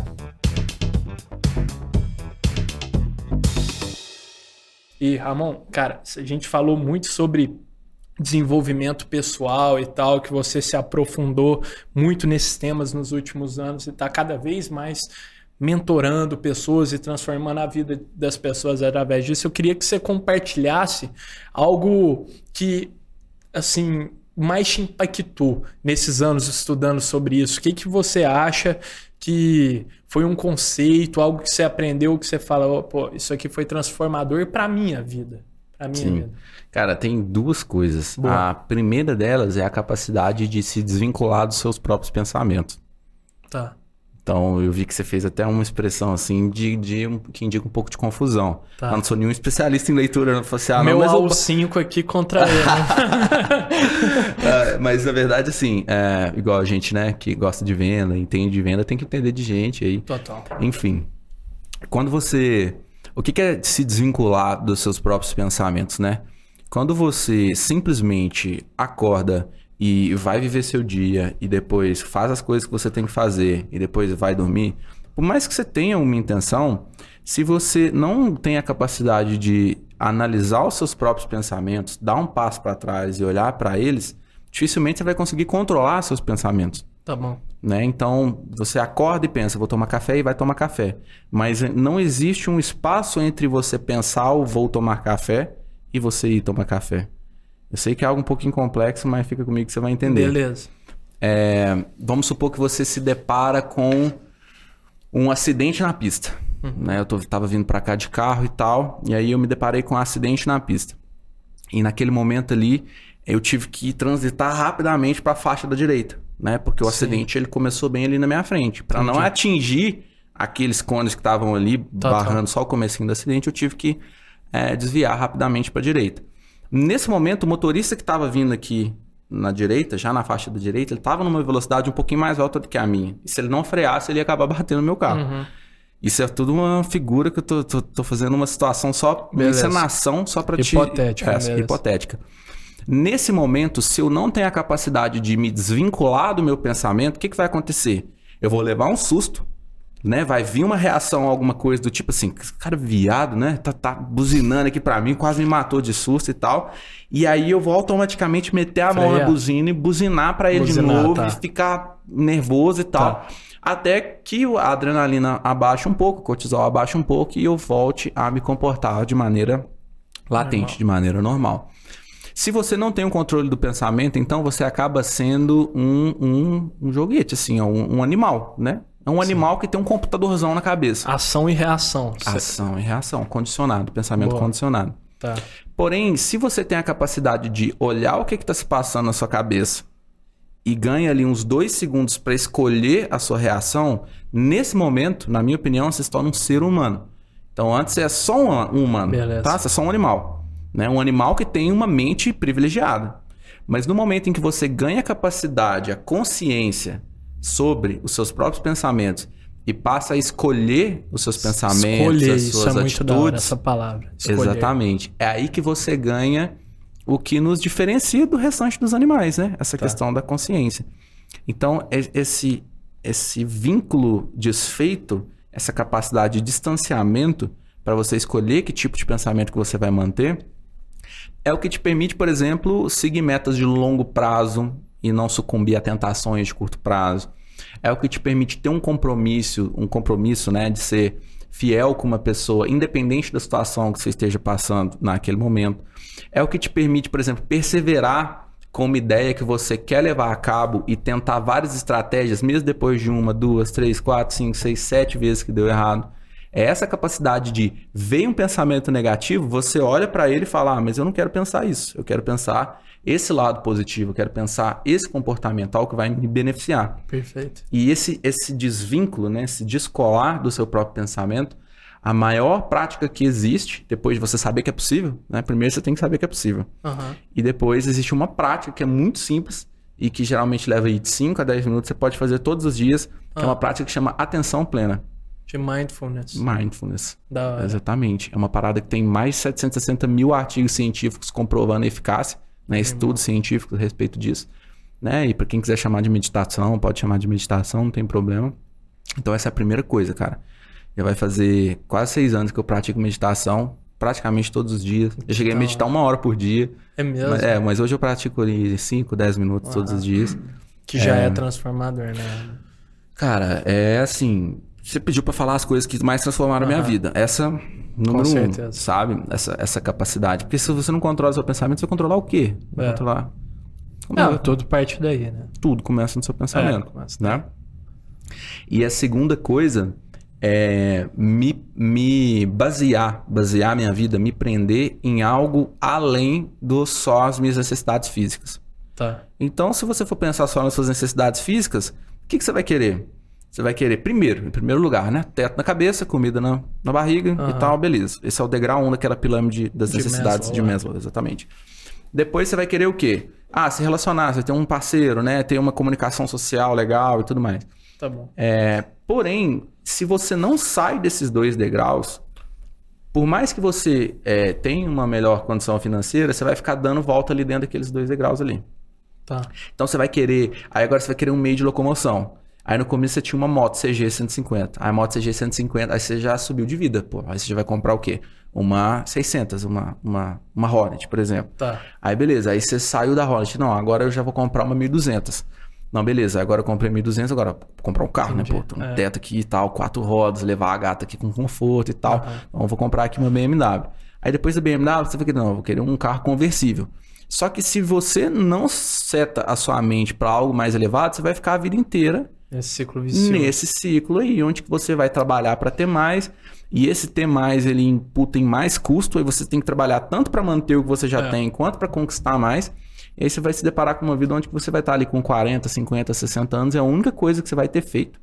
E Ramon, cara, a gente falou muito sobre desenvolvimento pessoal e tal, que você se aprofundou muito nesses temas nos últimos anos e está cada vez mais mentorando pessoas e transformando a vida das pessoas através disso. Eu queria que você compartilhasse algo que, assim, mais te impactou nesses anos estudando sobre isso. O que, que você acha que foi um conceito, algo que você aprendeu, que você fala, pô, isso aqui foi transformador para minha vida, para minha Sim. vida. Cara, tem duas coisas. Boa. A primeira delas é a capacidade de se desvincular dos seus próprios pensamentos. Tá. Então, eu vi que você fez até uma expressão assim de, de um, que indica um pouco de confusão. Tá. Eu não sou nenhum especialista em leitura, não falei assim, ah, Meu não, mas, eu- AU5 aqui contra ele. *laughs* É, mas na verdade, assim, é, igual a gente, né, que gosta de venda, entende de venda, tem que entender de gente aí. Total. Enfim, quando você. O que é se desvincular dos seus próprios pensamentos, né? Quando você simplesmente acorda e vai viver seu dia e depois faz as coisas que você tem que fazer e depois vai dormir, por mais que você tenha uma intenção, se você não tem a capacidade de analisar os seus próprios pensamentos, dar um passo para trás e olhar para eles, dificilmente você vai conseguir controlar seus pensamentos Tá bom. Né? Então, você acorda e pensa, vou tomar café e vai tomar café. Mas não existe um espaço entre você pensar o vou tomar café e você ir tomar café. Eu sei que é algo um pouquinho complexo, mas fica comigo que você vai entender. Beleza. É, vamos supor que você se depara com um acidente na pista. Né? Eu tô, tava vindo para cá de carro e tal, e aí eu me deparei com um acidente na pista. E naquele momento ali, eu tive que transitar rapidamente para a faixa da direita, né? Porque o Sim. acidente ele começou bem ali na minha frente. Para não atingir aqueles cones que estavam ali Tá, barrando só o comecinho do acidente, eu tive que é, desviar rapidamente para a direita. Nesse momento, o motorista que estava vindo aqui na direita, já na faixa da direita, ele estava numa velocidade um pouquinho mais alta do que a minha. E se ele não freasse, ele ia acabar *laughs* batendo no meu carro. Uhum. Isso é tudo uma figura que eu tô, tô, tô fazendo uma situação só, uma encenação só pra te... Hipotética, beleza. hipotética. Nesse momento, se eu não tenho a capacidade de me desvincular do meu pensamento, o que, que vai acontecer? Eu vou levar um susto, né? Vai vir uma reação, alguma coisa do tipo assim, "Esse cara viado, né? Tá, tá buzinando aqui pra mim, quase me matou de susto e tal. E aí eu vou automaticamente meter a mão na Freia. buzina e buzinar pra ele Buzinar, de novo tá. e ficar nervoso e tal. Tá. Até que a adrenalina abaixa um pouco, o cortisol abaixa um pouco e eu volte a me comportar de maneira latente, Normal. de maneira normal. Se você não tem o controle do pensamento, então você acaba sendo um, um, um joguete, assim, ó, um, um animal, né? É um animal que tem um computadorzão na cabeça. Ação e reação. Ação e reação, condicionado, pensamento Boa. condicionado. Tá. Porém, se você tem a capacidade de olhar o que está se passando na sua cabeça e ganha ali uns dois segundos para escolher a sua reação, nesse momento, na minha opinião, você se torna um ser humano. Então, antes você é só um, um humano, Beleza. tá? Você é só um animal. Né? Um animal que tem uma mente privilegiada. Mas no momento em que você ganha a capacidade, a consciência sobre os seus próprios pensamentos e passa a escolher os seus pensamentos, Escolher, as isso suas é muito da hora, atitudes, essa palavra. Escolher. Exatamente. É aí que você ganha o que nos diferencia do restante dos animais, né? Essa Tá. questão da consciência. Então, e- esse, esse vínculo desfeito, essa capacidade de distanciamento para você escolher que tipo de pensamento que você vai manter, é o que te permite, por exemplo, seguir metas de longo prazo e não sucumbir a tentações de curto prazo. É o que te permite ter um compromisso, um compromisso, né, de ser fiel com uma pessoa, independente da situação que você esteja passando naquele momento. É o que te permite, por exemplo, perseverar com uma ideia que você quer levar a cabo e tentar várias estratégias, mesmo depois de uma, duas, três, quatro, cinco, seis, sete vezes que deu errado. É essa capacidade de ver um pensamento negativo, você olha para ele e fala: ah, mas eu não quero pensar isso. Eu quero pensar esse lado positivo, eu quero pensar esse comportamental que vai me beneficiar. Perfeito. E esse, esse desvínculo, né, esse descolar do seu próprio pensamento, a maior prática que existe, depois de você saber que é possível, né? Primeiro você tem que saber que é possível. Aham. E depois existe uma prática que é muito simples e que geralmente leva aí de 5 a 10 minutos, você pode fazer todos os dias, que é Ah. uma prática que chama atenção plena. De mindfulness. Mindfulness. Da hora. Exatamente. É uma parada que tem mais de 760 mil artigos científicos comprovando a eficácia, né? estudos científicos a respeito disso. Né? E para quem quiser chamar de meditação, pode chamar de meditação, não tem problema. Então essa é a primeira coisa, cara. Já vai fazer quase seis anos que eu pratico meditação, praticamente todos os dias. Eu cheguei a meditar uma hora por dia. É mesmo? Mas, é, mas hoje eu pratico ali 5, 10 minutos todos os dias. Que já é, transformador, né? Cara, é assim. Você pediu pra falar as coisas que mais transformaram a minha vida. Essa, número um, certeza. sabe? Essa, essa capacidade. Porque se você não controla seu pensamento, você vai controlar o quê? Vai É. controlar. Não, tudo parte daí, né? Tudo começa no seu pensamento, É, começa né? E a segunda coisa é me, me basear, basear minha vida, me prender em algo além do só as minhas necessidades físicas. Tá. Então, se você for pensar só nas suas necessidades físicas, o que, que você vai querer? Você vai querer, primeiro, em primeiro lugar, né? Teto na cabeça, comida na, na barriga e Aham. tal, beleza. Esse é o degrau 1 daquela pirâmide das De necessidades de Maslow, é. Maslow, exatamente. Depois você vai querer o quê? Ah, se relacionar, você ter um parceiro, né? Ter uma comunicação social legal e tudo mais. Tá bom. É, porém, se você não sai desses dois degraus, por mais que você é, tenha uma melhor condição financeira, você vai ficar dando volta ali dentro daqueles dois degraus ali. Tá. Então você vai querer. Aí agora você vai querer um meio de locomoção. Aí no começo você tinha uma moto CG 150. Aí a moto CG 150, aí você já subiu de vida, pô. Aí você já vai comprar o quê? Uma 600, uma, uma, uma Hornet, por exemplo. Tá. Aí beleza, aí você saiu da Hornet. Não, agora eu já vou comprar uma 1200. Não, beleza, agora eu comprei 1200, agora vou comprar um carro, Entendi, né, pô? Tem um é. teto aqui e tal, quatro rodas, levar a gata aqui com conforto e tal. Aham. Então eu vou comprar aqui uma BMW. Aí depois da BMW, você vai querer, não, eu vou querer um carro conversível. Só que se você não seta a sua mente para algo mais elevado, você vai ficar a vida inteira Esse ciclo vicioso. nesse ciclo aí, onde que você vai trabalhar para ter mais, e esse ter mais ele imputa em mais custo, aí você tem que trabalhar tanto para manter o que você já É. tem, quanto para conquistar mais. E aí você vai se deparar com uma vida onde que você vai estar ali com 40, 50, 60 anos, e a única coisa que você vai ter feito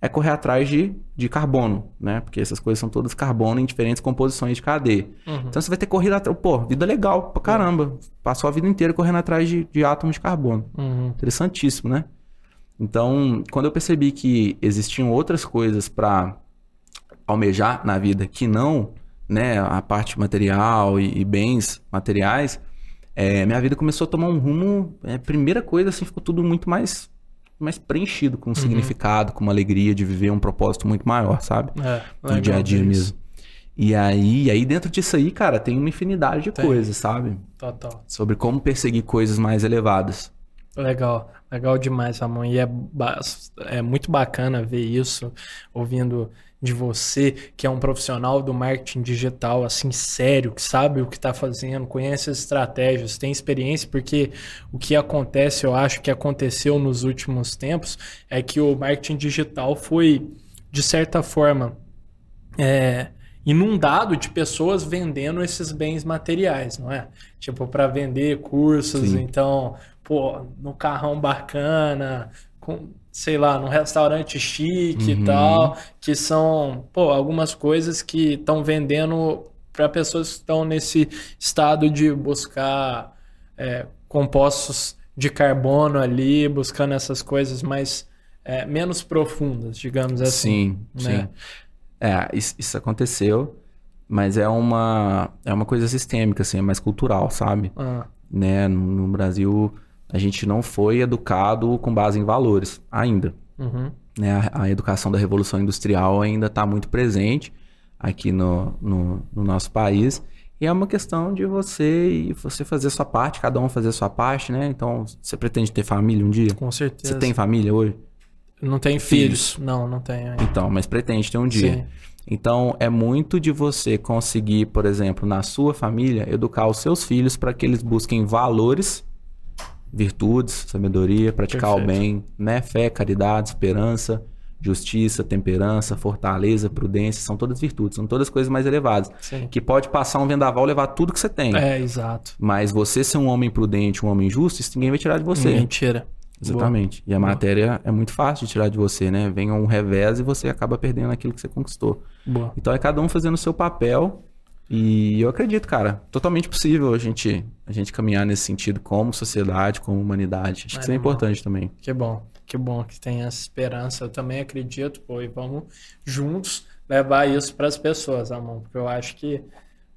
é correr atrás de, de carbono, né? Porque essas coisas são todas carbono em diferentes composições de cadeia. Uhum. Então você vai ter corrido atrás. Pô, vida legal pra caramba. Passou a vida inteira correndo atrás de, de átomos de carbono. Uhum. Interessantíssimo, né? Então, quando eu percebi que existiam outras coisas para almejar na vida que não, né, a parte material e, e bens materiais, é, minha vida começou a tomar um rumo. é, primeira coisa, assim, ficou tudo muito mais, mais preenchido, com um significado, com uma alegria de viver um propósito muito maior, sabe? É, no dia a dia mesmo. E aí, aí dentro disso aí, cara, tem uma infinidade de Tem. coisas, sabe? Total. Sobre como perseguir coisas mais elevadas. Legal, legal demais, Ramon. E é, é muito bacana ver isso, ouvindo de você, que é um profissional do marketing digital, assim, sério, que sabe o que está fazendo, conhece as estratégias, tem experiência, porque o que acontece, eu acho que aconteceu nos últimos tempos, é que o marketing digital foi, de certa forma, é, inundado de pessoas vendendo esses bens materiais, não é? Tipo, para vender cursos, Sim. então, pô, no carrão bacana, com, sei lá, num restaurante chique Uhum. e tal, que são, pô, algumas coisas que estão vendendo para pessoas que estão nesse estado de buscar é, compostos de carbono ali, buscando essas coisas mais é, menos profundas, digamos assim. Sim, né? sim. É, isso, isso aconteceu, mas é uma, é uma coisa sistêmica, assim, é mais cultural, sabe? Ah, Né? No, no Brasil, a gente não foi educado com base em valores, ainda. uhum. Né? A, a educação da Revolução Industrial ainda está muito presente aqui no, no, no nosso país. E é uma questão de você e você fazer a sua parte, cada um fazer a sua parte, né? Então, você pretende ter família um dia? Com certeza. Você tem família hoje? Não tem filhos? Não, não tenho. ainda. Então, mas pretende ter um dia. Sim. Então, é muito de você conseguir, por exemplo, na sua família, educar os seus filhos para que eles busquem valores, virtudes, sabedoria, praticar o Perfeito. bem, né? Fé, caridade, esperança, justiça, temperança, fortaleza, prudência, são todas virtudes, são todas coisas mais elevadas. Sim. Que pode passar um vendaval e levar tudo que você tem. É, exato. Mas você ser um homem prudente, um homem justo, isso ninguém vai tirar de você. Mentira. Exatamente. E a Boa. matéria é muito fácil de tirar de você, né? Vem um revés e você acaba perdendo aquilo que você conquistou. Boa. Então é cada um fazendo o seu papel. E eu acredito, cara, totalmente possível a gente, a gente caminhar nesse sentido como sociedade, como humanidade. Acho que isso é importante também. Que bom. Que bom que tem essa esperança. Eu também acredito, pô, e vamos juntos levar isso para as pessoas, Amon, porque eu acho que,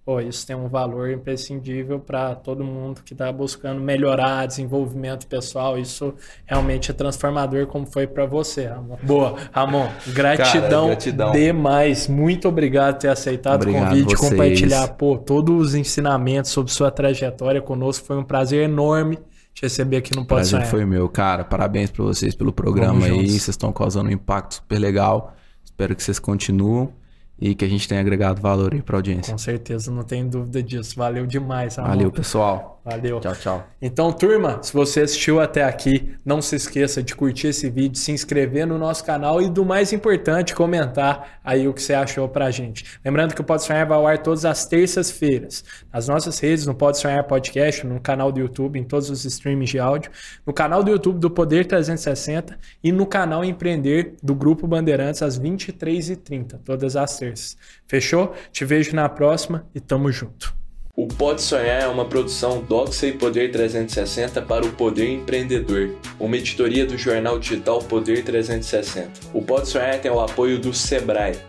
pô, isso tem um valor imprescindível para todo mundo que está buscando melhorar desenvolvimento pessoal. Isso realmente é transformador, como foi para você, Ramon. Boa, Ramon, gratidão, gratidão. demais. Muito obrigado por ter aceitado Obrigado o convite, vocês. compartilhar, pô, todos os ensinamentos sobre sua trajetória conosco. Foi um prazer enorme te receber aqui no Pode Prazer foi meu, cara. Parabéns pra vocês pelo programa Vamos aí. juntos. Vocês estão causando um impacto super legal. Espero que vocês continuem e que a gente tenha agregado valor aí pra audiência. Com certeza, não tem dúvida disso. Valeu demais, Ramon. Valeu, pessoal. Valeu. Tchau, tchau. Então, turma, se você assistiu até aqui, não se esqueça de curtir esse vídeo, se inscrever no nosso canal e, do mais importante, comentar aí o que você achou pra gente. Lembrando que o Pode Sonhar vai ao ar todas as terças-feiras, nas nossas redes, no Pode Sonhar Podcast, no canal do YouTube, em todos os streams de áudio, no canal do YouTube do Poder 360 e no canal Empreender do Grupo Bandeirantes às 23h30, todas as terças. Fechou? Te vejo na próxima e tamo junto. O Pode Sonhar é uma produção Doxa e Poder 360 para o Poder Empreendedor, uma editoria do jornal digital Poder 360. O Pode Sonhar tem o apoio do Sebrae,